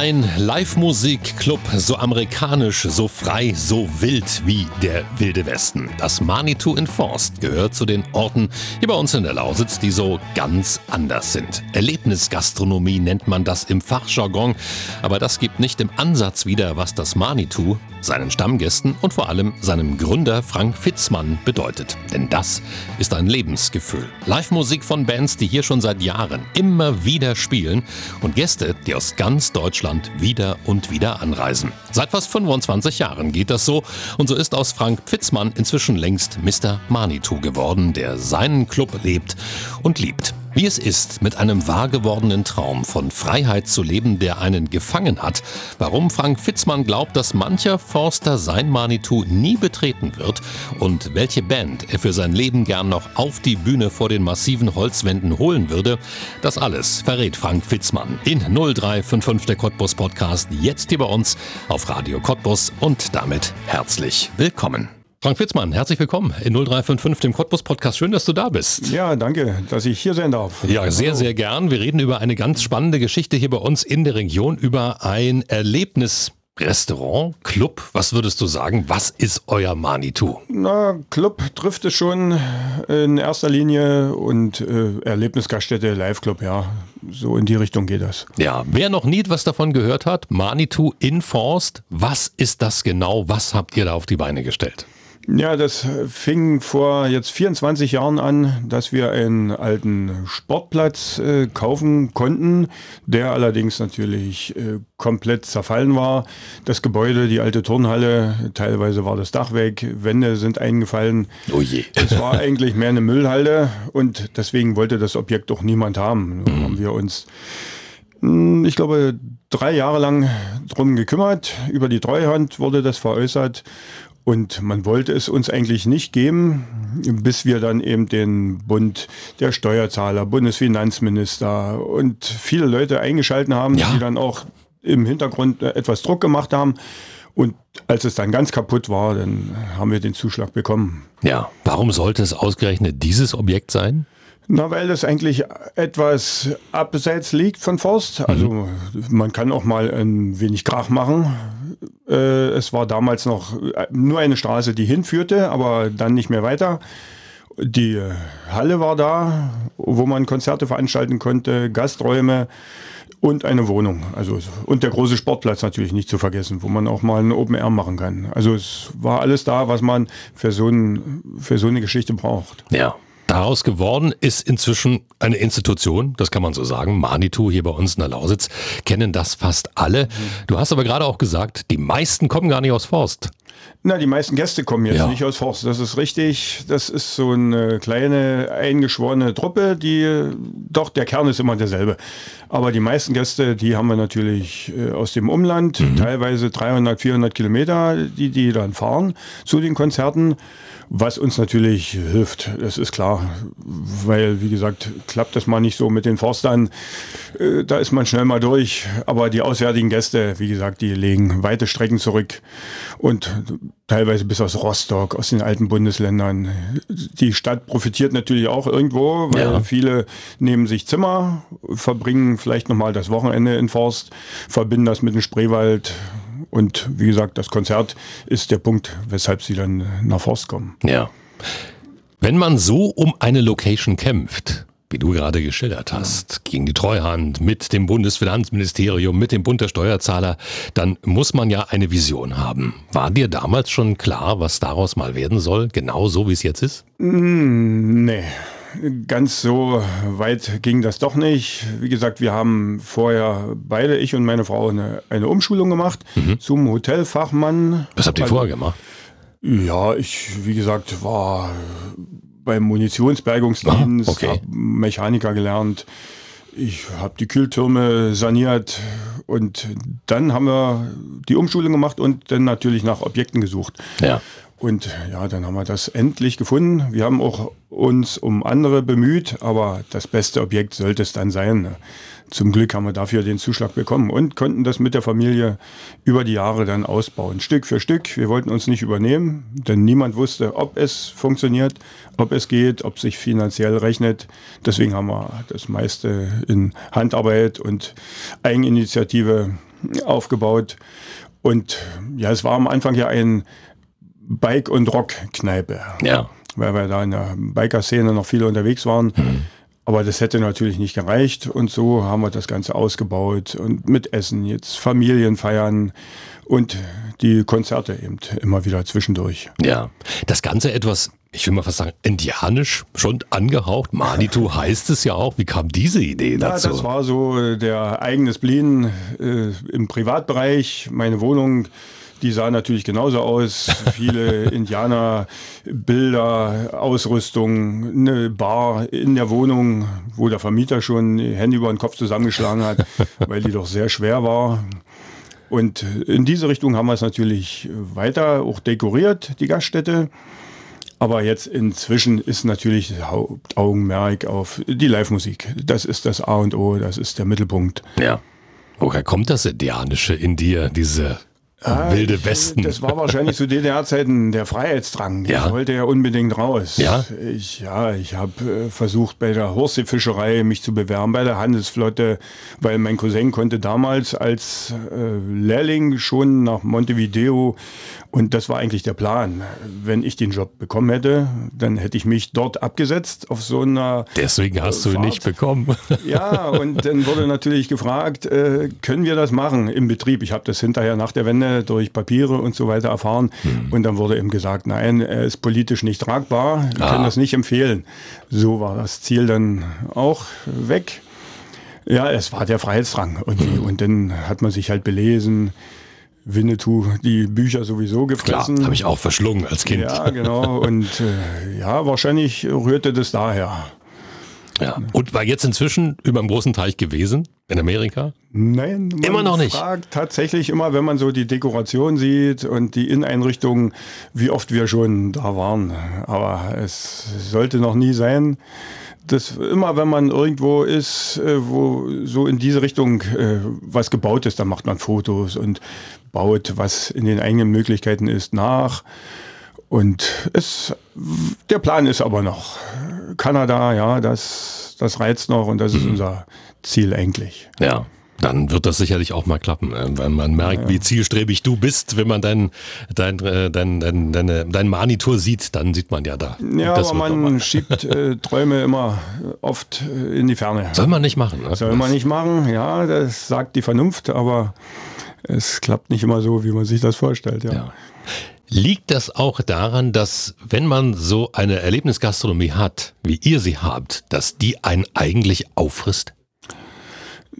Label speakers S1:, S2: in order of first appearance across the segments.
S1: Ein Live-Musik-Club, so amerikanisch, so frei, so wild wie der Wilde Westen. Das Manitou in Forst gehört zu den Orten hier bei uns in der Lausitz, die so ganz anders sind. Erlebnisgastronomie nennt man das im Fachjargon, aber das gibt nicht im Ansatz wieder, was das Manitou seinen Stammgästen und vor allem seinem Gründer Frank Fitzmann bedeutet. Denn das ist ein Lebensgefühl. Live-Musik von Bands, die hier schon seit Jahren immer wieder spielen und Gäste, die aus ganz Deutschland Deutschland wieder und wieder anreisen. Seit fast 25 Jahren geht das so und so ist aus Frank Pfitzmann inzwischen längst Mr. Manitou geworden, der seinen Club lebt und liebt. Wie es ist, mit einem wahrgewordenen Traum von Freiheit zu leben, der einen gefangen hat, warum Frank Fitzmann glaubt, dass mancher Forster sein Manitou nie betreten wird. Und welche Band er für sein Leben gern noch auf die Bühne vor den massiven Holzwänden holen würde, das alles verrät Frank Fitzmann in 0355 der Cottbus Podcast. Jetzt hier bei uns auf Radio Cottbus. Und damit herzlich willkommen. Frank Fitzmann, herzlich willkommen in 0355, dem Cottbus Podcast. Schön, dass du da bist.
S2: Ja, danke, dass ich hier sein darf.
S1: Ja, sehr, sehr gern. Wir reden über eine ganz spannende Geschichte hier bei uns in der Region, über ein Erlebnis. Restaurant, Club, was würdest du sagen? Was ist euer Manitou?
S2: Na, Club trifft es schon in erster Linie und äh, Erlebnisgaststätte, Live-Club, ja. So in die Richtung geht das.
S1: Ja, wer noch nie was davon gehört hat, Manitou in Forst, was ist das genau? Was habt ihr da auf die Beine gestellt?
S2: Ja, das fing vor jetzt 24 Jahren an, dass wir einen alten Sportplatz äh, kaufen konnten, der allerdings natürlich äh, komplett zerfallen war. Das Gebäude, die alte Turnhalle, teilweise war das Dach weg, Wände sind eingefallen.
S1: Oh je.
S2: Es war eigentlich mehr eine Müllhalde und deswegen wollte das Objekt auch niemand haben. Da haben wir uns hm, ich glaube, drei Jahre lang drum gekümmert. Über die Treuhand wurde das veräußert und man wollte es uns eigentlich nicht geben, bis wir dann eben den Bund der Steuerzahler, Bundesfinanzminister und viele Leute eingeschalten haben, ja. die dann auch im Hintergrund etwas Druck gemacht haben. Und als es dann ganz kaputt war, dann haben wir den Zuschlag bekommen.
S1: Ja, warum sollte es ausgerechnet dieses Objekt sein?
S2: Na, weil das eigentlich etwas abseits liegt von Forst. Also mhm. man kann auch mal ein wenig Krach machen. Äh, es war damals noch äh, nur eine Straße, die hinführte, aber dann nicht mehr weiter. Die Halle war da, wo man Konzerte veranstalten konnte, Gasträume und eine Wohnung. Also und der große Sportplatz natürlich nicht zu vergessen, wo man auch mal ein Open Air machen kann. Also es war alles da, was man für so, ein, für so eine Geschichte braucht.
S1: Ja. Daraus geworden ist inzwischen eine Institution, das kann man so sagen. Manitou hier bei uns in der Lausitz kennen das fast alle. Du hast aber gerade auch gesagt, die meisten kommen gar nicht aus Forst.
S2: Na, die meisten Gäste kommen jetzt ja. nicht aus Forst. Das ist richtig. Das ist so eine kleine eingeschworene Truppe, die doch der Kern ist immer derselbe. Aber die meisten Gäste, die haben wir natürlich äh, aus dem Umland, mhm. teilweise 300, 400 Kilometer, die die dann fahren zu den Konzerten. Was uns natürlich hilft, das ist klar, weil, wie gesagt, klappt das mal nicht so mit den Forstern, äh, da ist man schnell mal durch. Aber die auswärtigen Gäste, wie gesagt, die legen weite Strecken zurück und teilweise bis aus Rostock, aus den alten Bundesländern. Die Stadt profitiert natürlich auch irgendwo, weil ja. viele nehmen sich Zimmer, verbringen vielleicht nochmal das Wochenende in Forst, verbinden das mit dem Spreewald, und wie gesagt, das Konzert ist der Punkt, weshalb sie dann nach Forst kommen.
S1: Ja. Wenn man so um eine Location kämpft, wie du gerade geschildert hast, gegen die Treuhand, mit dem Bundesfinanzministerium, mit dem Bund der Steuerzahler, dann muss man ja eine Vision haben. War dir damals schon klar, was daraus mal werden soll, genau so wie es jetzt ist?
S2: Mm, nee ganz so weit ging das doch nicht. Wie gesagt, wir haben vorher beide, ich und meine Frau, eine, eine Umschulung gemacht mhm. zum Hotelfachmann.
S1: Was habt ihr also, vorher gemacht?
S2: Ja, ich, wie gesagt, war beim Munitionsbergungsdienst, ah, okay. habe Mechaniker gelernt. Ich habe die Kühltürme saniert und dann haben wir die Umschulung gemacht und dann natürlich nach Objekten gesucht.
S1: Ja.
S2: Und ja, dann haben wir das endlich gefunden. Wir haben auch uns um andere bemüht, aber das beste Objekt sollte es dann sein. Zum Glück haben wir dafür den Zuschlag bekommen und konnten das mit der Familie über die Jahre dann ausbauen. Stück für Stück. Wir wollten uns nicht übernehmen, denn niemand wusste, ob es funktioniert, ob es geht, ob sich finanziell rechnet. Deswegen haben wir das meiste in Handarbeit und Eigeninitiative aufgebaut. Und ja, es war am Anfang ja ein Bike- und Rock-Kneipe.
S1: Ja.
S2: Weil wir da in der Biker-Szene noch viele unterwegs waren. Mhm. Aber das hätte natürlich nicht gereicht. Und so haben wir das Ganze ausgebaut und mit Essen, jetzt Familienfeiern und die Konzerte eben immer wieder zwischendurch.
S1: Ja, das Ganze etwas, ich will mal fast sagen, indianisch schon angehaucht. Manitou heißt es ja auch. Wie kam diese Idee dazu?
S2: Ja, das war so äh, der eigenes Blin äh, im Privatbereich. Meine Wohnung die sah natürlich genauso aus. Viele Indianerbilder, Ausrüstung, eine Bar in der Wohnung, wo der Vermieter schon Hände über den Kopf zusammengeschlagen hat, weil die doch sehr schwer war. Und in diese Richtung haben wir es natürlich weiter auch dekoriert, die Gaststätte. Aber jetzt inzwischen ist natürlich das Hauptaugenmerk auf die Live-Musik. Das ist das A und O, das ist der Mittelpunkt.
S1: Ja. Woher kommt das Indianische in dir, diese Ah, Wilde ich, Westen.
S2: Das war wahrscheinlich zu DDR-Zeiten der Freiheitsdrang. Ja. Ich wollte ja unbedingt raus.
S1: Ja,
S2: ich, ja, ich habe äh, versucht, bei der Horstseefischerei mich zu bewerben, bei der Handelsflotte, weil mein Cousin konnte damals als äh, Lehrling schon nach Montevideo und das war eigentlich der Plan. Wenn ich den Job bekommen hätte, dann hätte ich mich dort abgesetzt auf so einer.
S1: Deswegen hast äh, du ihn nicht bekommen.
S2: Ja, und dann wurde natürlich gefragt, äh, können wir das machen im Betrieb? Ich habe das hinterher nach der Wende durch Papiere und so weiter erfahren. Hm. Und dann wurde eben gesagt, nein, er ist politisch nicht tragbar, wir ah. können das nicht empfehlen. So war das Ziel dann auch weg. Ja, es war der Freiheitsdrang. Und, hm. und dann hat man sich halt belesen Winnetou die Bücher sowieso gefressen.
S1: Klar, habe ich auch verschlungen als Kind.
S2: Ja, genau. Und äh, ja, wahrscheinlich rührte das daher.
S1: Ja. Und war jetzt inzwischen über dem großen Teich gewesen in Amerika?
S2: Nein,
S1: immer noch nicht.
S2: Fragt tatsächlich immer, wenn man so die Dekoration sieht und die Inneneinrichtung, wie oft wir schon da waren. Aber es sollte noch nie sein das immer, wenn man irgendwo ist, äh, wo so in diese Richtung äh, was gebaut ist, dann macht man Fotos und baut, was in den eigenen Möglichkeiten ist, nach. Und es, der Plan ist aber noch Kanada, ja, das, das reizt noch und das ist mhm. unser Ziel eigentlich.
S1: Ja. Dann wird das sicherlich auch mal klappen, äh, weil man merkt, ja, wie zielstrebig du bist. Wenn man dein, dein, äh, dein, dein, deine, dein Manitur sieht, dann sieht man ja da.
S2: Ja, aber man schiebt äh, Träume immer oft äh, in die Ferne.
S1: Soll man nicht machen. Ne?
S2: Soll man nicht machen, ja, das sagt die Vernunft, aber es klappt nicht immer so, wie man sich das vorstellt. Ja. ja.
S1: Liegt das auch daran, dass wenn man so eine Erlebnisgastronomie hat, wie ihr sie habt, dass die einen eigentlich auffrisst?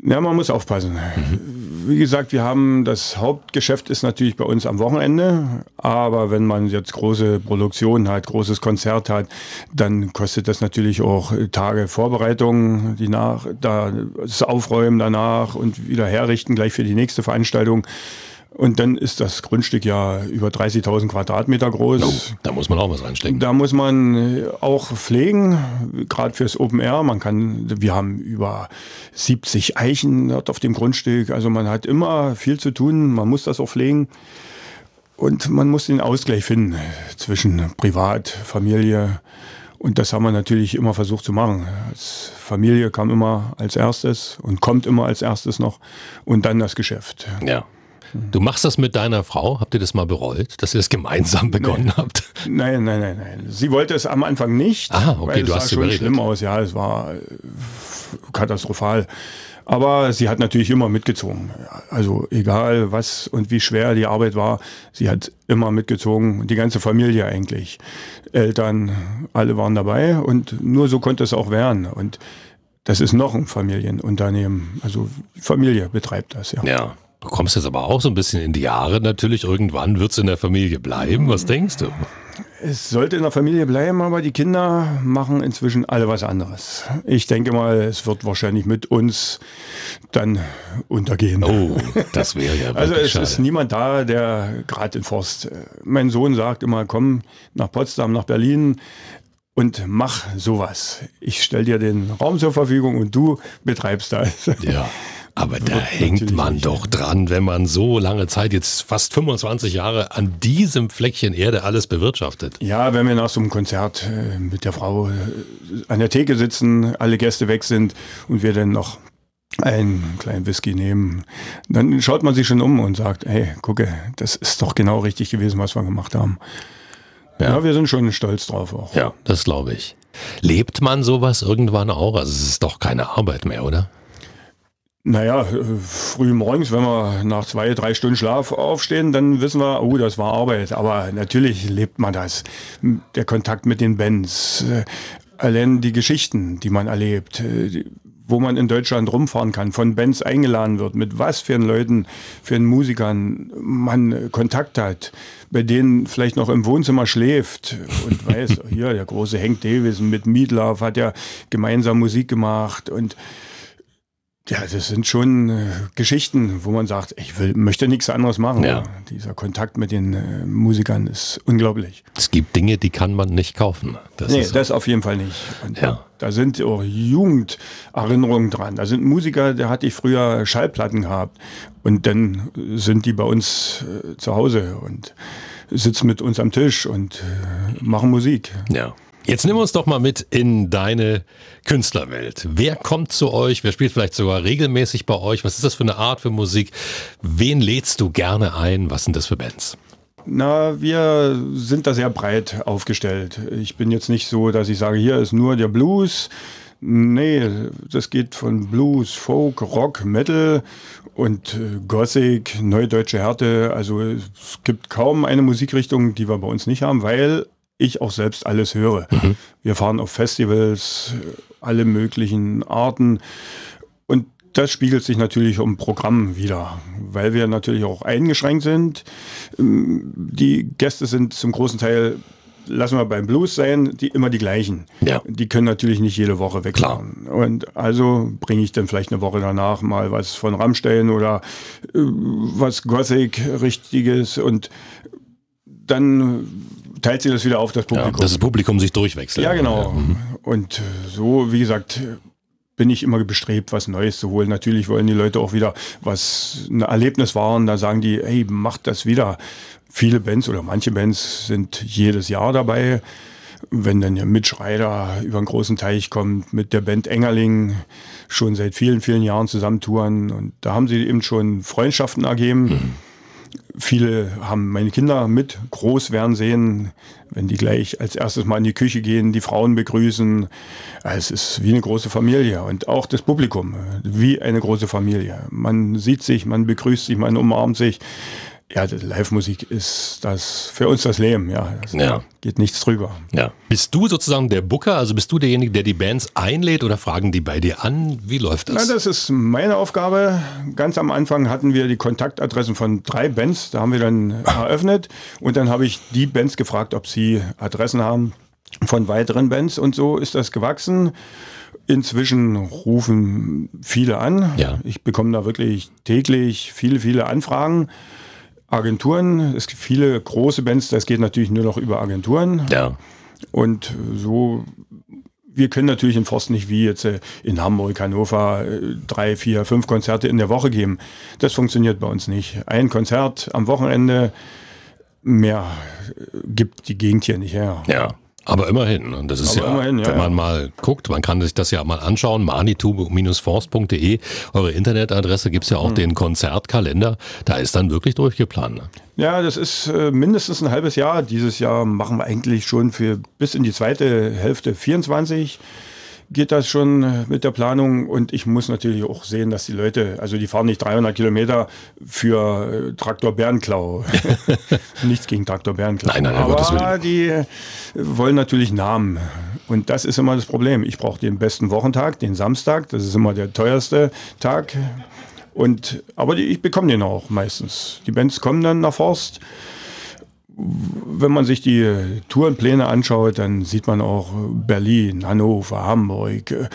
S2: Ja, man muss aufpassen. Mhm. Wie gesagt, wir haben das Hauptgeschäft ist natürlich bei uns am Wochenende, aber wenn man jetzt große Produktion hat, großes Konzert hat, dann kostet das natürlich auch Tage Vorbereitung, die nach, das Aufräumen danach und wieder herrichten gleich für die nächste Veranstaltung. Und dann ist das Grundstück ja über 30.000 Quadratmeter groß. Oh,
S1: da muss man auch was reinstecken.
S2: Da muss man auch pflegen, gerade fürs Open Air. Man kann, wir haben über 70 Eichen dort auf dem Grundstück. Also man hat immer viel zu tun. Man muss das auch pflegen. Und man muss den Ausgleich finden zwischen Privat, Familie. Und das haben wir natürlich immer versucht zu machen. Als Familie kam immer als erstes und kommt immer als erstes noch. Und dann das Geschäft.
S1: Ja. Du machst das mit deiner Frau? Habt ihr das mal bereut, dass ihr das gemeinsam begonnen
S2: nein.
S1: habt?
S2: Nein, nein, nein, nein. Sie wollte es am Anfang nicht.
S1: Ah, okay,
S2: weil
S1: du
S2: es
S1: hast
S2: sah schon schlimm aus. Ja, es war äh, katastrophal. Aber sie hat natürlich immer mitgezogen. Also egal was und wie schwer die Arbeit war, sie hat immer mitgezogen. Die ganze Familie eigentlich. Eltern, alle waren dabei und nur so konnte es auch werden. Und das ist noch ein Familienunternehmen. Also Familie betreibt das, ja.
S1: Ja. Du kommst jetzt aber auch so ein bisschen in die Jahre natürlich. Irgendwann wird es in der Familie bleiben. Was denkst du?
S2: Es sollte in der Familie bleiben, aber die Kinder machen inzwischen alle was anderes. Ich denke mal, es wird wahrscheinlich mit uns dann untergehen.
S1: Oh, das wäre ja
S2: Also es
S1: schade.
S2: ist niemand da, der gerade in Forst. äh, Mein Sohn sagt immer, komm nach Potsdam, nach Berlin und mach sowas. Ich stell dir den Raum zur Verfügung und du betreibst das.
S1: Ja. Aber da hängt man
S2: nicht.
S1: doch dran, wenn man so lange Zeit, jetzt fast 25 Jahre, an diesem Fleckchen Erde alles bewirtschaftet.
S2: Ja, wenn wir nach so einem Konzert äh, mit der Frau äh, an der Theke sitzen, alle Gäste weg sind und wir dann noch einen kleinen Whisky nehmen, dann schaut man sich schon um und sagt, hey, gucke, das ist doch genau richtig gewesen, was wir gemacht haben. Ja,
S1: Ja.
S2: wir sind schon stolz drauf auch.
S1: Ja, das glaube ich. Lebt man sowas irgendwann auch? Also es ist doch keine Arbeit mehr, oder?
S2: Naja, äh, früh morgens, wenn wir nach zwei, drei Stunden Schlaf aufstehen, dann wissen wir, oh, das war Arbeit. Aber natürlich lebt man das. Der Kontakt mit den Bands, äh, allein die Geschichten, die man erlebt, äh, wo man in Deutschland rumfahren kann, von Bands eingeladen wird, mit was für Leuten, für Musikern man Kontakt hat, bei denen vielleicht noch im Wohnzimmer schläft und weiß, hier, der große Hank Davis mit Meatloaf hat ja gemeinsam Musik gemacht und ja, das sind schon äh, Geschichten, wo man sagt, ich will, möchte nichts anderes machen.
S1: Ja.
S2: Dieser Kontakt mit den äh, Musikern ist unglaublich.
S1: Es gibt Dinge, die kann man nicht kaufen. Das
S2: nee,
S1: ist so.
S2: das auf jeden Fall nicht. Und
S1: Ja.
S2: Da sind auch Jugenderinnerungen dran. Da sind Musiker, der hatte ich früher Schallplatten gehabt. Und dann sind die bei uns äh, zu Hause und sitzen mit uns am Tisch und äh, machen Musik.
S1: Ja. Jetzt nimm uns doch mal mit in deine Künstlerwelt. Wer kommt zu euch? Wer spielt vielleicht sogar regelmäßig bei euch? Was ist das für eine Art für Musik? Wen lädst du gerne ein? Was sind das für Bands?
S2: Na, wir sind da sehr breit aufgestellt. Ich bin jetzt nicht so, dass ich sage, hier ist nur der Blues. Nee, das geht von Blues, Folk, Rock, Metal und äh, Gothic, Neudeutsche Härte. Also es gibt kaum eine Musikrichtung, die wir bei uns nicht haben, weil ich auch selbst alles höre. Wir fahren auf Festivals, alle möglichen Arten. Und das spiegelt sich natürlich im Programm wieder, weil wir natürlich auch eingeschränkt sind. Ähm, Die Gäste sind zum großen Teil, lassen wir beim Blues sein, die immer die gleichen.
S1: Ja.
S2: Die können natürlich nicht jede Woche wegfahren. Und also bringe ich dann vielleicht eine Woche danach mal was von Rammstein oder äh, was Gothic richtiges und dann teilt sich das wieder auf das
S1: Ja,
S2: Publikum.
S1: dass das Publikum sich durchwechselt.
S2: Ja, genau. Und äh, so, wie gesagt, bin ich immer bestrebt, was Neues zu holen. Natürlich wollen die Leute auch wieder was ein Erlebnis waren. Da sagen die, hey, macht das wieder. Viele Bands oder manche Bands sind jedes Jahr dabei. Wenn dann der Mitch Ryder über einen großen Teich kommt mit der Band Engerling, schon seit vielen, vielen Jahren zusammentouren. Und da haben sie eben schon Freundschaften ergeben. Viele haben meine Kinder mit groß werden sehen, wenn die gleich als erstes mal in die Küche gehen, die Frauen begrüßen. Es ist wie eine große Familie und auch das Publikum, wie eine große Familie. Man sieht sich, man begrüßt sich, man umarmt sich. Ja, Live-Musik ist das für uns das Leben, ja. Das
S1: Ja.
S2: Geht nichts drüber.
S1: Ja. Bist du sozusagen der Booker? Also bist du derjenige, der die Bands einlädt oder fragen die bei dir an? Wie läuft das?
S2: Na, das ist meine Aufgabe. Ganz am Anfang hatten wir die Kontaktadressen von drei Bands. Da haben wir dann eröffnet. Und dann habe ich die Bands gefragt, ob sie Adressen haben von weiteren Bands. Und so ist das gewachsen. Inzwischen rufen viele an.
S1: Ja.
S2: Ich bekomme da wirklich täglich viele, viele Anfragen. Agenturen, es gibt viele große Bands, das geht natürlich nur noch über Agenturen.
S1: ja.
S2: Und so, wir können natürlich in Forst nicht wie jetzt äh, in Hamburg, Hannover äh, drei, vier, fünf Konzerte in der Woche geben. Das funktioniert bei uns nicht. Ein Konzert am Wochenende, mehr äh, gibt die Gegend hier nicht her.
S1: Ja. Aber immerhin, und das ist ja,
S2: immerhin, ja,
S1: wenn man
S2: ja.
S1: mal guckt, man kann sich das ja mal anschauen, manitou-forst.de, eure Internetadresse gibt's ja
S2: Hm.
S1: auch den Konzertkalender, da ist dann wirklich durchgeplant. ne?
S2: Ja, das ist äh, mindestens ein halbes Jahr. Dieses Jahr machen wir eigentlich schon für bis in die zweite Hälfte 24 geht das schon äh, mit der Planung und ich muss natürlich auch sehen, dass die Leute, also die fahren nicht 300 Kilometer für äh, Traktor Bärenklau. Nichts gegen Traktor Bärenklau.
S1: Nein, nein, Gottes
S2: Aber die äh, wollen natürlich Namen. Und das ist immer das Problem. Ich brauche den besten Wochentag, den Samstag. Das ist immer der teuerste Tag. Und, aber die, ich bekomme den auch meistens. Die Bands kommen dann nach Forst wenn man sich die Tourenpläne anschaut, dann sieht man auch Berlin, Hannover, Hamburg äh,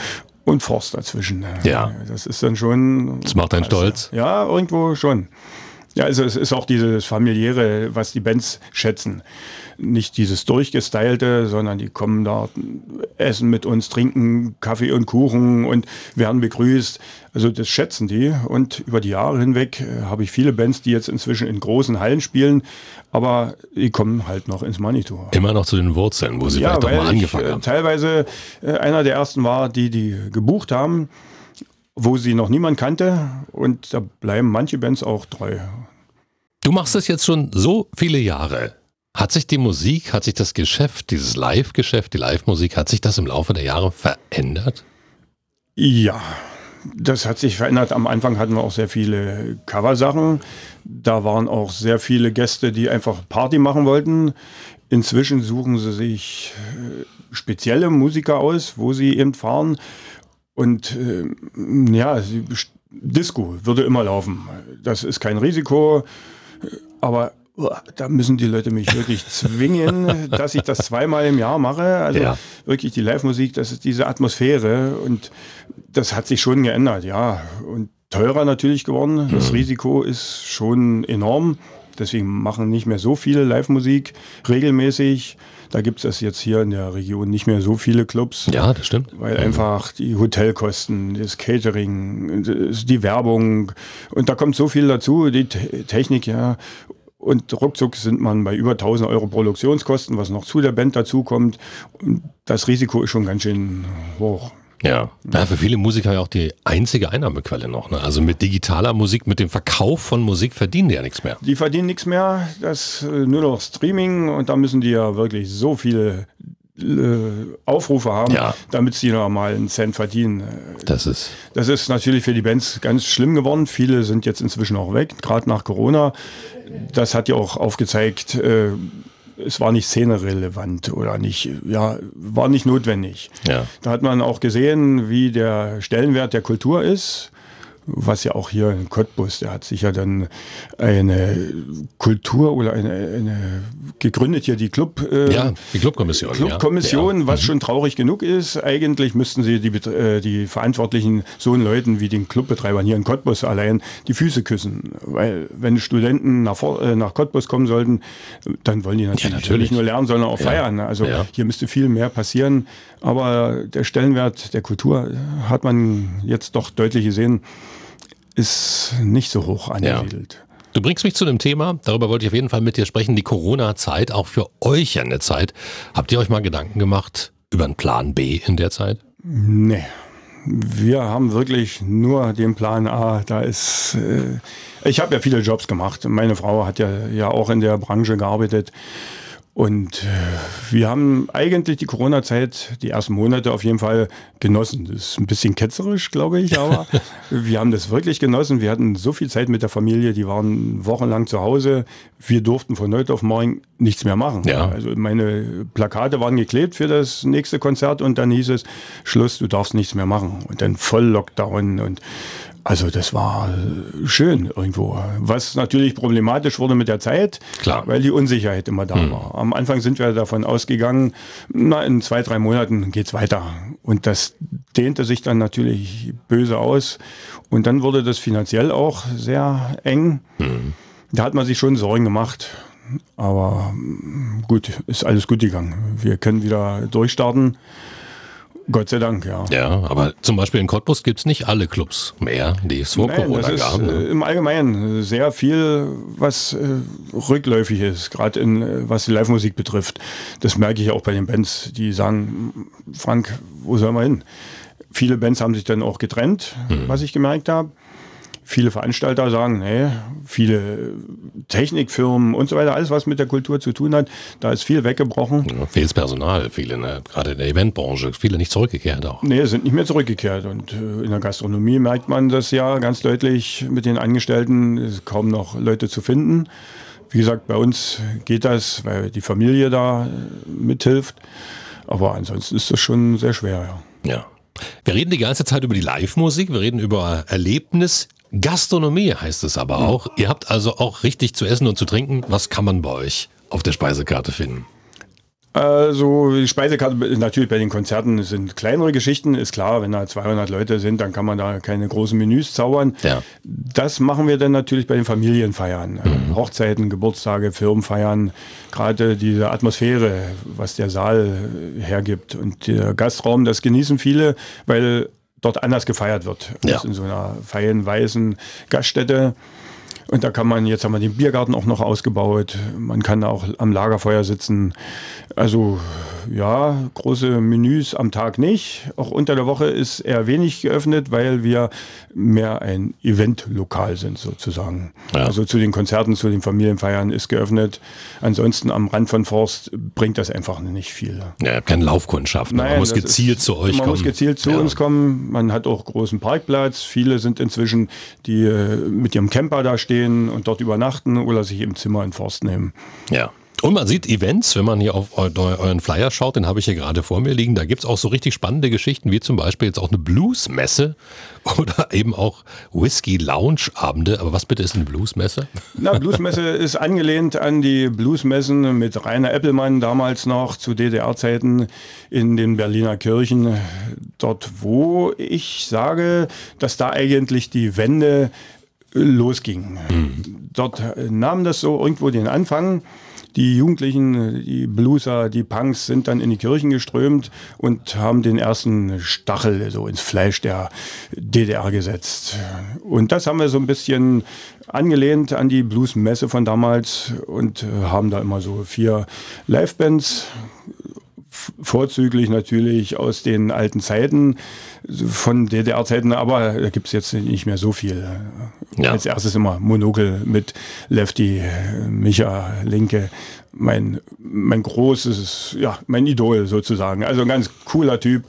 S2: und Forst dazwischen.
S1: Ja.
S2: Das ist dann schon.
S1: Das macht einen also, stolz.
S2: Ja, irgendwo schon. Ja, also es ist auch dieses familiäre, was die Bands schätzen. Nicht dieses durchgestylte, sondern die kommen da, essen mit uns, trinken Kaffee und Kuchen und werden begrüßt. Also das schätzen die. Und über die Jahre hinweg äh, habe ich viele Bands, die jetzt inzwischen in großen Hallen spielen, aber die kommen halt noch ins Manitou.
S1: Immer noch zu den Wurzeln, wo sie ja, vielleicht doch mal angefangen ich, äh, haben.
S2: Teilweise äh, einer der ersten war, die die gebucht haben wo sie noch niemand kannte und da bleiben manche Bands auch treu.
S1: Du machst das jetzt schon so viele Jahre. Hat sich die Musik, hat sich das Geschäft, dieses Live-Geschäft, die Live-Musik, hat sich das im Laufe der Jahre verändert?
S2: Ja, das hat sich verändert. Am Anfang hatten wir auch sehr viele Coversachen. Da waren auch sehr viele Gäste, die einfach Party machen wollten. Inzwischen suchen sie sich äh, spezielle Musiker aus, wo sie eben fahren. Und äh, ja, Disco würde immer laufen. Das ist kein Risiko, aber oh, da müssen die Leute mich wirklich zwingen, dass ich das zweimal im Jahr mache. Also ja. wirklich die Live-Musik, das ist diese Atmosphäre und das hat sich schon geändert, ja. Und teurer natürlich geworden. Das mhm. Risiko ist schon enorm. Deswegen machen nicht mehr so viele Live-Musik regelmäßig. Da gibt es jetzt hier in der Region nicht mehr so viele Clubs.
S1: Ja, das stimmt.
S2: Weil einfach die Hotelkosten, das Catering, die Werbung und da kommt so viel dazu, die Technik, ja. Und ruckzuck sind man bei über 1000 Euro Produktionskosten, was noch zu der Band dazukommt. Und das Risiko ist schon ganz schön hoch.
S1: Ja. ja, für viele Musiker ja auch die einzige Einnahmequelle noch. Ne? Also mit digitaler Musik, mit dem Verkauf von Musik verdienen die ja nichts mehr.
S2: Die verdienen nichts mehr, das äh, nur noch Streaming und da müssen die ja wirklich so viele äh, Aufrufe haben, ja. damit sie noch mal einen Cent verdienen.
S1: Das ist.
S2: Das ist natürlich für die Bands ganz schlimm geworden. Viele sind jetzt inzwischen auch weg, gerade nach Corona. Das hat ja auch aufgezeigt, äh, es war nicht szenerelevant oder nicht, ja, war nicht notwendig. Ja. Da hat man auch gesehen, wie der Stellenwert der Kultur ist was ja auch hier in Cottbus, der hat sich ja dann eine Kultur oder eine, eine gegründet hier die Club
S1: äh, ja die Clubkommission
S2: Clubkommission ja. was mhm. schon traurig genug ist. Eigentlich müssten sie die äh, die Verantwortlichen so Leuten wie den Clubbetreibern hier in Cottbus allein die Füße küssen. Weil wenn Studenten nach, äh, nach Cottbus kommen sollten dann wollen die natürlich, ja, natürlich. nicht nur lernen sondern auch feiern. Also hier müsste viel mehr passieren. Aber der Stellenwert der Kultur hat man jetzt doch deutlich gesehen ist nicht so hoch angesiedelt. Ja.
S1: Du bringst mich zu dem Thema, darüber wollte ich auf jeden Fall mit dir sprechen, die Corona-Zeit, auch für euch eine Zeit. Habt ihr euch mal Gedanken gemacht über einen Plan B in der Zeit?
S2: Nee. Wir haben wirklich nur den Plan A. Da ist, äh, ich habe ja viele Jobs gemacht. Meine Frau hat ja, ja auch in der Branche gearbeitet. Und äh, wir haben eigentlich die Corona-Zeit, die ersten Monate auf jeden Fall genossen. Das ist ein bisschen ketzerisch, glaube ich, aber wir haben das wirklich genossen. Wir hatten so viel Zeit mit der Familie, die waren wochenlang zu Hause. Wir durften von heute auf morgen nichts mehr machen. Ja. Also meine Plakate waren geklebt für das nächste Konzert und dann hieß es, Schluss, du darfst nichts mehr machen. Und dann voll Lockdown und also das war äh, schön irgendwo. Was natürlich problematisch wurde mit der Zeit, Klar. weil die Unsicherheit immer da hm. war. Am Anfang sind wir davon ausgegangen, na, in zwei, drei Monaten geht's weiter. Und das dehnte sich dann natürlich böse aus. Und dann wurde das finanziell auch sehr eng. Hm. Da hat man sich schon Sorgen gemacht. Aber gut, ist alles gut gegangen. Wir können wieder durchstarten. Gott sei Dank, ja.
S1: Ja, aber zum Beispiel in Cottbus gibt es nicht alle Clubs mehr, die es vor Nein, Corona gab. Ne?
S2: Im Allgemeinen sehr viel, was äh, rückläufig ist, gerade in äh, was die Live-Musik betrifft. Das merke ich auch bei den Bands, die sagen, Frank, wo soll man hin? Viele Bands haben sich dann auch getrennt, hm. was ich gemerkt habe. Viele Veranstalter sagen, nee, viele Technikfirmen und so weiter, alles was mit der Kultur zu tun hat, da ist viel weggebrochen.
S1: Ja, fehltes Personal, viele, ne? gerade in der Eventbranche, viele nicht zurückgekehrt auch.
S2: Nee, sind nicht mehr zurückgekehrt. Und äh, in der Gastronomie merkt man das ja ganz deutlich mit den Angestellten, ist kaum noch Leute zu finden. Wie gesagt, bei uns geht das, weil die Familie da äh, mithilft. Aber ansonsten ist das schon sehr schwer,
S1: ja. Ja. Wir reden die ganze Zeit über die Live-Musik, wir reden über Erlebnis, Gastronomie heißt es aber auch. Ihr habt also auch richtig zu essen und zu trinken. Was kann man bei euch auf der Speisekarte finden?
S2: Also die Speisekarte natürlich bei den Konzerten sind kleinere Geschichten, ist klar, wenn da 200 Leute sind, dann kann man da keine großen Menüs zaubern. Ja. Das machen wir dann natürlich bei den Familienfeiern, mhm. Hochzeiten, Geburtstage, Firmenfeiern, gerade diese Atmosphäre, was der Saal hergibt und der Gastraum, das genießen viele, weil dort anders gefeiert wird ja. als in so einer feinen, weißen Gaststätte. Und da kann man, jetzt haben wir den Biergarten auch noch ausgebaut. Man kann auch am Lagerfeuer sitzen. Also ja, große Menüs am Tag nicht. Auch unter der Woche ist eher wenig geöffnet, weil wir mehr ein Eventlokal sind sozusagen. Ja. Also zu den Konzerten, zu den Familienfeiern ist geöffnet. Ansonsten am Rand von Forst bringt das einfach nicht viel.
S1: Ja, keine Laufkundschaft. Ne? Nein, man muss gezielt ist, zu euch
S2: man
S1: kommen.
S2: Man muss gezielt zu ja. uns kommen. Man hat auch großen Parkplatz. Viele sind inzwischen, die äh, mit ihrem Camper da stehen und dort übernachten oder sich im Zimmer in Forst nehmen.
S1: Ja. Und man sieht Events, wenn man hier auf euren Flyer schaut, den habe ich hier gerade vor mir liegen. Da gibt es auch so richtig spannende Geschichten, wie zum Beispiel jetzt auch eine Bluesmesse oder eben auch Whisky-Lounge-Abende. Aber was bitte ist eine Bluesmesse?
S2: Na, Bluesmesse ist angelehnt an die Bluesmessen mit Rainer Eppelmann damals noch zu DDR-Zeiten in den Berliner Kirchen. Dort, wo ich sage, dass da eigentlich die Wende losging. Mhm. Dort nahm das so irgendwo den Anfang. Die Jugendlichen, die Blueser, die Punks sind dann in die Kirchen geströmt und haben den ersten Stachel so ins Fleisch der DDR gesetzt. Und das haben wir so ein bisschen angelehnt an die Bluesmesse von damals und haben da immer so vier Livebands vorzüglich natürlich aus den alten Zeiten, von DDR-Zeiten, aber da gibt es jetzt nicht mehr so viel. Ja. Als erstes immer Monokel mit Lefty, Micha, Linke, mein, mein großes, ja, mein Idol sozusagen. Also ein ganz cooler Typ.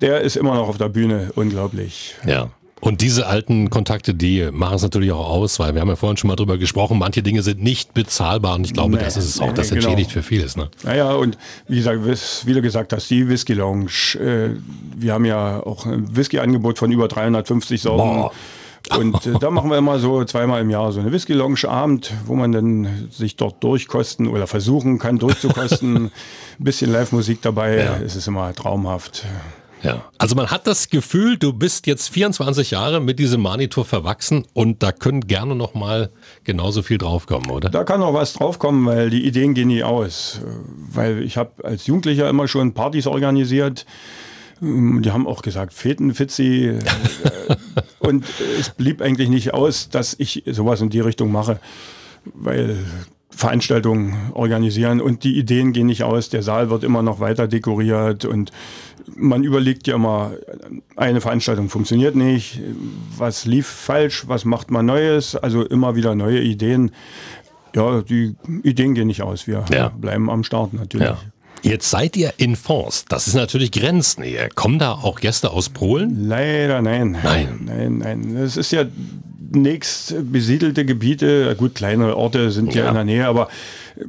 S2: Der ist immer noch auf der Bühne, unglaublich.
S1: Ja. Und diese alten Kontakte, die machen es natürlich auch aus, weil wir haben ja vorhin schon mal drüber gesprochen, manche Dinge sind nicht bezahlbar und ich glaube, nee, das ist es auch, das genau. entschädigt für vieles. Ne?
S2: Naja, und wie, gesagt, wie du gesagt hast, die Whisky Lounge, äh, wir haben ja auch ein Whisky-Angebot von über 350 Sorten. Boah. Und äh, da machen wir immer so zweimal im Jahr so eine Whisky Lounge Abend, wo man dann sich dort durchkosten oder versuchen kann durchzukosten. Ein bisschen Live-Musik dabei. Ja. Es ist immer traumhaft.
S1: Ja. Also man hat das Gefühl, du bist jetzt 24 Jahre mit diesem Manitou verwachsen und da können gerne noch mal genauso viel draufkommen, oder?
S2: Da kann noch was draufkommen, weil die Ideen gehen nie aus. Weil ich habe als Jugendlicher immer schon Partys organisiert. Die haben auch gesagt, Feten, Fitzi. und es blieb eigentlich nicht aus, dass ich sowas in die Richtung mache. Weil Veranstaltungen organisieren und die Ideen gehen nicht aus. Der Saal wird immer noch weiter dekoriert und man überlegt ja immer, eine Veranstaltung funktioniert nicht, was lief falsch, was macht man Neues, also immer wieder neue Ideen. Ja, die Ideen gehen nicht aus, wir ja. bleiben am Start natürlich. Ja.
S1: Jetzt seid ihr in Forst. Das ist natürlich Grenznähe. Kommen da auch Gäste aus Polen?
S2: Leider nein. Nein. Nein, nein. Es ist ja nächst besiedelte Gebiete, gut, kleinere Orte sind ja, ja in der Nähe, aber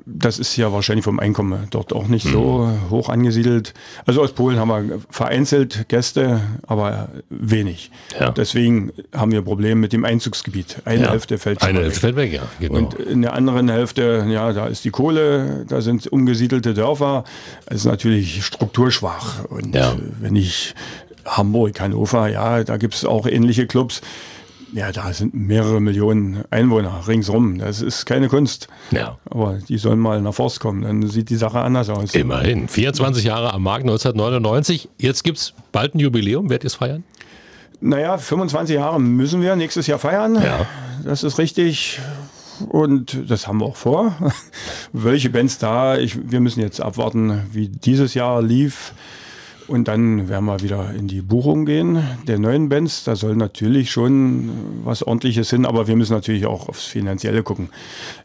S2: das ist ja wahrscheinlich vom Einkommen dort auch nicht mhm. so hoch angesiedelt. Also aus Polen haben wir vereinzelt Gäste, aber wenig. Ja. Deswegen haben wir Probleme mit dem Einzugsgebiet. Eine ja. Hälfte fällt
S1: Eine Hälfte fällt weg, ja.
S2: Genau. Und in der anderen Hälfte, ja, da ist die Kohle, da sind umgesiedelte Dörfer. Es ist natürlich strukturschwach. Und ja. wenn ich Hamburg, Hannover, ja, da gibt es auch ähnliche Clubs. Ja, da sind mehrere Millionen Einwohner ringsrum. Das ist keine Kunst. Ja. Aber die sollen mal nach Forst kommen, dann sieht die Sache anders aus.
S1: Immerhin. 24 Jahre am Markt 1999. Jetzt gibt es bald ein Jubiläum. Werdet ihr es feiern?
S2: Naja, 25 Jahre müssen wir nächstes Jahr feiern. Ja. Das ist richtig. Und das haben wir auch vor. Welche Bands da? Ich, wir müssen jetzt abwarten, wie dieses Jahr lief. Und dann werden wir wieder in die Buchung gehen der neuen Bands. Da soll natürlich schon was ordentliches hin, aber wir müssen natürlich auch aufs Finanzielle gucken.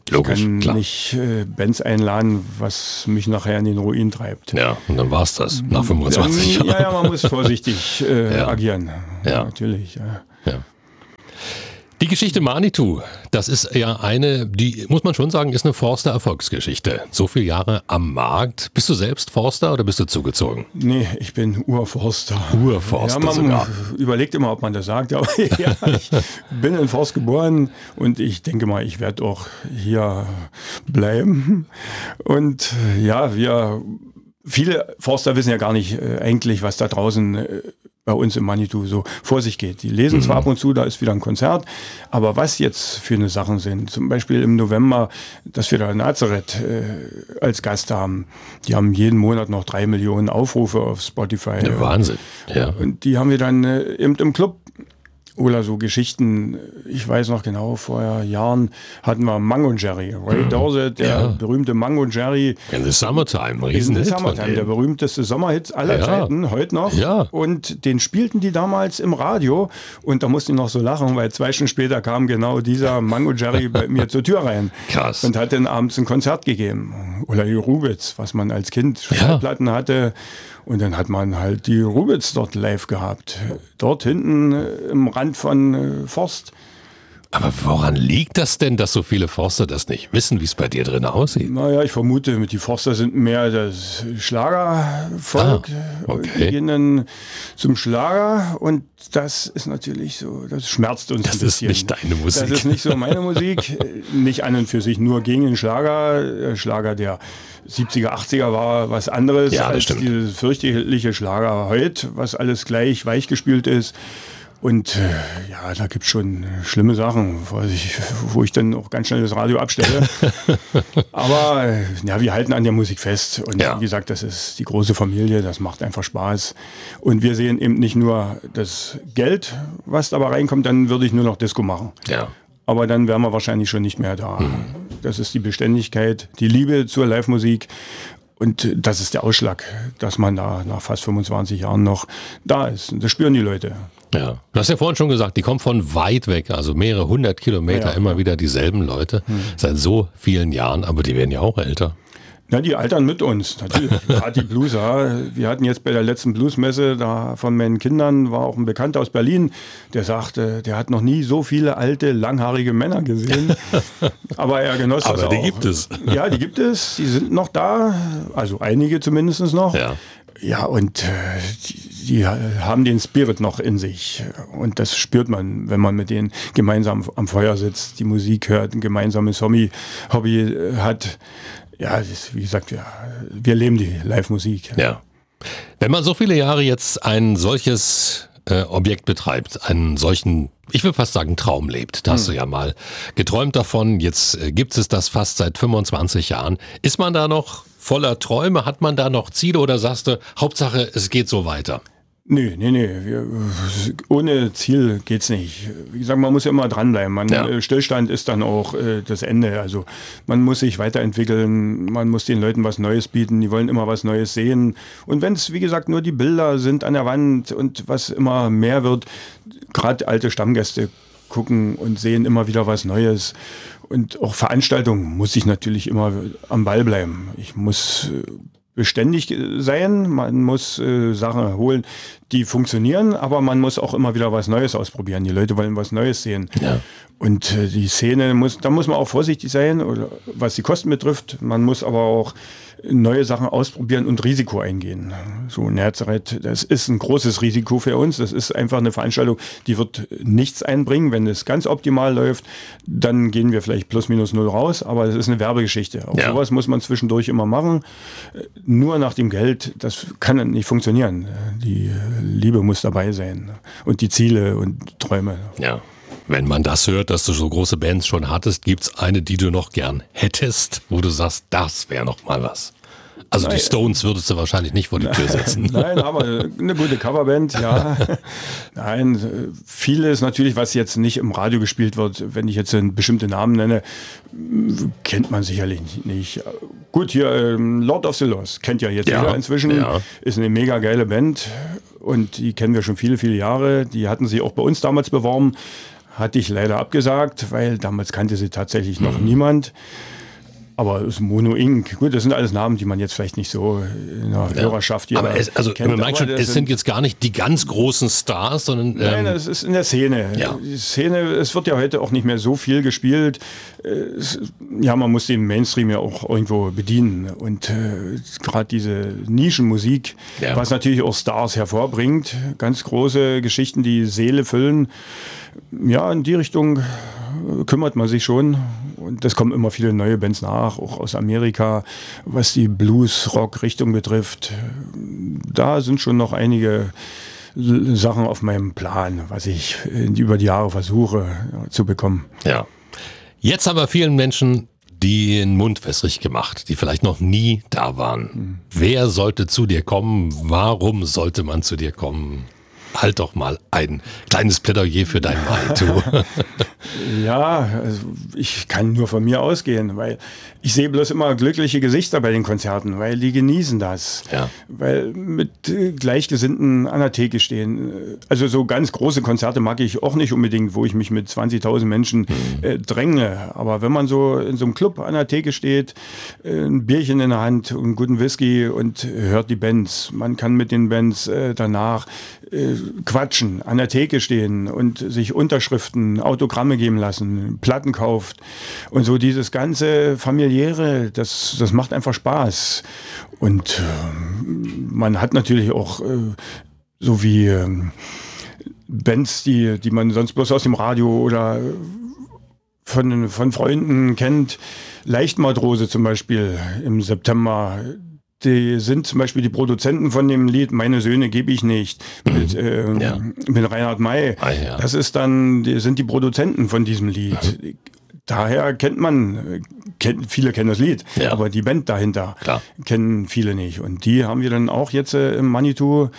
S2: Logisch, ich kann klar. nicht äh, Bands einladen, was mich nachher in den Ruin treibt.
S1: Ja, und dann war es das nach 25
S2: Jahren. Ja, ja, man muss vorsichtig äh, ja. agieren. Ja. Natürlich, ja. ja.
S1: Die Geschichte Manitou, das ist ja eine, die muss man schon sagen, ist eine Forster-Erfolgsgeschichte. So viele Jahre am Markt. Bist du selbst Forster oder bist du zugezogen?
S2: Nee, ich bin Urforster.
S1: Urforster ja, man sogar.
S2: überlegt immer, ob man das sagt, aber ja, ich bin in Forst geboren und ich denke mal, ich werde auch hier bleiben. Und ja, wir viele Forster wissen ja gar nicht äh, eigentlich, was da draußen äh, bei uns im Manitou so vor sich geht. Die lesen mhm. zwar ab und zu, da ist wieder ein Konzert, aber was jetzt für eine Sachen sind, zum Beispiel im November, dass wir da Nazareth äh, als Gast haben, die haben jeden Monat noch drei Millionen Aufrufe auf Spotify.
S1: Ja, Wahnsinn.
S2: Ja. Und die haben wir dann äh, eben im Club oder so Geschichten, ich weiß noch genau, vor Jahren hatten wir Mango Jerry. Ray mhm. Dorset, der ja. berühmte Mango Jerry.
S1: In the Summertime, riesen
S2: In the Summertime, der berühmteste Sommerhit aller ja. Zeiten, heute noch.
S1: Ja.
S2: Und den spielten die damals im Radio und da musste ich noch so lachen, weil zwei Stunden später kam genau dieser Mango Jerry bei mir zur Tür rein.
S1: Krass.
S2: Und hat dann abends ein Konzert gegeben. Oder die Rubitz, was man als Kind Schallplatten hatte. Und dann hat man halt die Rubitz dort live gehabt. Dort hinten äh, im Rand von äh, Forst.
S1: Aber woran liegt das denn, dass so viele Forster das nicht wissen, wie es bei dir drin aussieht?
S2: Naja, ich vermute, die Forster sind mehr das Schlagervolk. Ah,
S1: okay.
S2: Die gehen dann zum Schlager und das ist natürlich so, das schmerzt uns
S1: das
S2: ein bisschen.
S1: Das ist nicht deine Musik.
S2: Das ist nicht so meine Musik. nicht an und für sich nur gegen den Schlager. Schlager, der 70er, 80er war was anderes
S1: ja,
S2: als
S1: stimmt.
S2: dieses fürchterliche Schlager heute, was alles gleich weichgespült ist. Und äh, ja, da gibt's schon schlimme Sachen, wo ich, wo ich dann auch ganz schnell das Radio abstelle. Aber äh, ja, wir halten an der Musik fest. Und
S1: Ja.
S2: wie gesagt, das ist die große Familie, das macht einfach Spaß. Und wir sehen eben nicht nur das Geld, was dabei reinkommt, dann würde ich nur noch Disco machen.
S1: Ja.
S2: Aber dann wären wir wahrscheinlich schon nicht mehr da. Das ist die Beständigkeit, die Liebe zur Live-Musik. Und das ist der Ausschlag, dass man da nach fast 25 Jahren noch da ist. Und das spüren die Leute.
S1: Ja. Du hast ja vorhin schon gesagt, die kommen von weit weg, also mehrere hundert Kilometer,
S2: Ja.
S1: immer wieder dieselben Leute, seit so vielen Jahren, aber die werden ja auch älter.
S2: Ja, die altern mit uns, natürlich. Gerade die Blueser. Wir hatten jetzt bei der letzten Bluesmesse da von meinen Kindern, war auch ein Bekannter aus Berlin, der sagte, der hat noch nie so viele alte, langhaarige Männer gesehen. Aber er genoss das
S1: Aber die
S2: auch.
S1: gibt es.
S2: Ja, die gibt es. Die sind noch da. Also einige zumindest noch.
S1: Ja.
S2: Ja, und äh, die, die haben den Spirit noch in sich. Und das spürt man, wenn man mit denen gemeinsam am Feuer sitzt, die Musik hört, ein gemeinsames Hobby, Hobby äh, hat. Ja, ist, wie gesagt, wir, wir leben die Live-Musik.
S1: Ja. Wenn man so viele Jahre jetzt ein solches äh, Objekt betreibt, einen solchen, ich will fast sagen, Traum lebt, da hast du ja mal geträumt davon, jetzt äh, gibt es das fast seit 25 Jahren. Ist man da noch voller Träume? Hat man da noch Ziele oder sagst du, Hauptsache, es geht so weiter?
S2: Nee, nee, nee. Wir, ohne Ziel geht's nicht. Wie gesagt, man muss ja immer dranbleiben. Man,
S1: Ja.
S2: äh, Stillstand ist dann auch äh, das Ende. Also man muss sich weiterentwickeln, man muss den Leuten was Neues bieten, die wollen immer was Neues sehen. Und wenn es, wie gesagt, nur die Bilder sind an der Wand und was immer mehr wird, gerade alte Stammgäste gucken und sehen immer wieder was Neues. Und auch Veranstaltungen muss ich natürlich immer am Ball bleiben. Ich muss äh, beständig sein, man muss äh, Sachen holen, die funktionieren, aber man muss auch immer wieder was Neues ausprobieren. Die Leute wollen was Neues sehen.
S1: Ja.
S2: Und äh, die Szene muss, da muss man auch vorsichtig sein, oder was die Kosten betrifft. Man muss aber auch neue Sachen ausprobieren und Risiko eingehen. So Nazareth, das ist ein großes Risiko für uns. Das ist einfach eine Veranstaltung, die wird nichts einbringen. Wenn es ganz optimal läuft, dann gehen wir vielleicht plus minus null raus, aber es ist eine Werbegeschichte. Auch
S1: Ja.
S2: sowas muss man zwischendurch immer machen. Nur nach dem Geld, das kann nicht funktionieren. Die Liebe muss dabei sein und die Ziele und Träume.
S1: Ja. Wenn man das hört, dass du so große Bands schon hattest, gibt's eine, die du noch gern hättest, wo du sagst, das wäre noch mal was. Also die
S2: Nein.
S1: Stones würdest du wahrscheinlich nicht vor die Tür setzen.
S2: Nein, aber eine gute Coverband, ja. Nein, vieles natürlich, was jetzt nicht im Radio gespielt wird, wenn ich jetzt einen bestimmte Namen nenne, kennt man sicherlich nicht. Gut, hier ähm, Lord of the Lost kennt ja jetzt
S1: Ja,
S2: jeder inzwischen.
S1: ja.
S2: Ist eine mega geile Band und die kennen wir schon viele, viele Jahre. Die hatten sie auch bei uns damals beworben. Hatte ich leider abgesagt, weil damals kannte sie tatsächlich noch niemand. Aber es Mono Inc., gut, das sind alles Namen, die man jetzt vielleicht nicht so in der ja. Hörerschaft
S1: Aber es, also kennt, man merkt schon, es sind jetzt gar nicht die ganz großen Stars, sondern.
S2: Nein, ähm, es ist in der Szene. Ja. Die Szene, es wird ja heute auch nicht mehr so viel gespielt. Es, ja, man muss den Mainstream ja auch irgendwo bedienen. Und äh, gerade diese Nischenmusik, ja. was natürlich auch Stars hervorbringt, ganz große Geschichten, die Seele füllen. Ja, in die Richtung kümmert man sich schon. Und es kommen immer viele neue Bands nach, auch aus Amerika, was die Blues-Rock-Richtung betrifft. Da sind schon noch einige Sachen auf meinem Plan, was ich über die Jahre versuche zu bekommen.
S1: Ja. Jetzt haben wir vielen Menschen den Mund wässrig gemacht, die vielleicht noch nie da waren. Mhm. Wer sollte zu dir kommen? Warum sollte man zu dir kommen? Halt doch mal ein kleines Plädoyer für dein Manitou.
S2: ja, also ich kann nur von mir ausgehen, weil ich sehe bloß immer glückliche Gesichter bei den Konzerten, weil die genießen das. Ja. Weil mit äh, Gleichgesinnten an der Theke stehen. Also so ganz große Konzerte mag ich auch nicht unbedingt, wo ich mich mit 20.000 Menschen mhm. äh, dränge. Aber wenn man so in so einem Club an der Theke steht, äh, ein Bierchen in der Hand, einen guten Whisky und hört die Bands. Man kann mit den Bands äh, danach äh, quatschen, an der Theke stehen und sich Unterschriften, Autogramme geben lassen, Platten kauft und so dieses ganze familiäre, das, das macht einfach Spaß. Und äh, man hat natürlich auch äh, so wie äh, Bands, die, die man sonst bloß aus dem Radio oder von, von Freunden kennt. Leichtmatrose zum Beispiel im September die sind zum Beispiel die Produzenten von dem Lied Meine Söhne gebe ich nicht mit, äh, ja. mit Reinhard May. Ah, ja. Das ist dann, die sind die Produzenten von diesem Lied. Mhm. Daher kennt man, kennt, viele kennen das Lied, ja. aber die Band dahinter Klar. kennen viele nicht. Und die haben wir dann auch jetzt äh, im Manitou.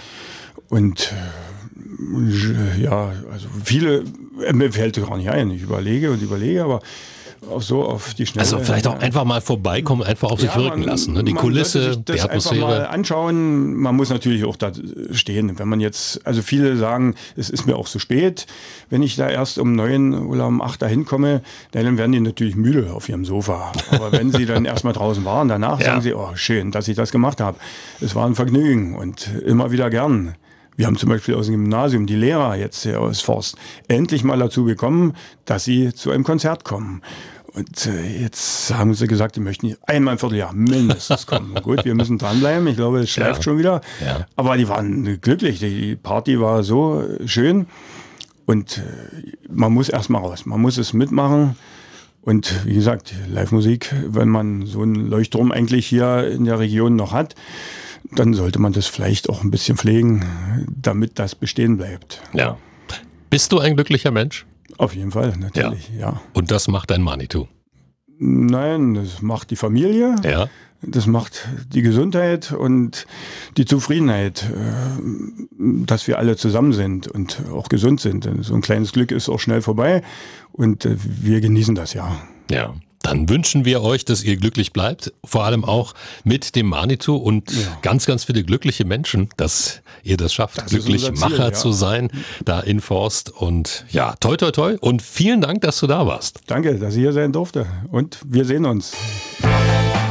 S2: Und äh, ja, also viele, äh, mir fällt gar nicht ein. Ich überlege und überlege, aber auch so auf die Schnelle.
S1: Also vielleicht auch einfach mal vorbeikommen, einfach auf sich ja, wirken man, lassen. Ne? Die Kulisse, die Atmosphäre. Einfach mal
S2: anschauen. Man muss natürlich auch da stehen. Wenn man jetzt, also viele sagen, es ist mir auch zu spät. Wenn ich da erst um neun oder um acht dahin komme, dann werden die natürlich müde auf ihrem Sofa. Aber wenn sie dann erstmal draußen waren, danach ja. sagen sie, oh schön, dass ich das gemacht habe. Es war ein Vergnügen und immer wieder gern. Wir haben zum Beispiel aus dem Gymnasium die Lehrer jetzt hier aus Forst endlich mal dazu bekommen, dass sie zu einem Konzert kommen. Und äh, jetzt haben sie gesagt, sie möchten einmal im Vierteljahr mindestens kommen. Gut, wir müssen dranbleiben. Ich glaube, es schläft ja. schon wieder. Ja. Aber die waren glücklich. Die Party war so schön. Und äh, man muss erstmal raus. Man muss es mitmachen. Und wie gesagt, Live-Musik, wenn man so einen Leuchtturm eigentlich hier in der Region noch hat, dann sollte man das vielleicht auch ein bisschen pflegen, damit das bestehen bleibt.
S1: Ja. Bist du ein glücklicher Mensch?
S2: Auf jeden Fall, natürlich, ja. ja.
S1: Und das macht dein Manitou?
S2: Nein, das macht die Familie. Ja. Das macht die Gesundheit und die Zufriedenheit, äh, dass wir alle zusammen sind und auch gesund sind. So ein kleines Glück ist auch schnell vorbei und äh, wir genießen das ja.
S1: Ja. Dann wünschen wir euch, dass ihr glücklich bleibt, vor allem auch mit dem Manitou und ja. ganz, ganz viele glückliche Menschen, dass ihr das schafft, das glücklich Ziel, Macher ja. zu sein, da in Forst. Und ja, toi, toi, toi. Und vielen Dank, dass du da warst.
S2: Danke, dass ich hier sein durfte. Und wir sehen uns.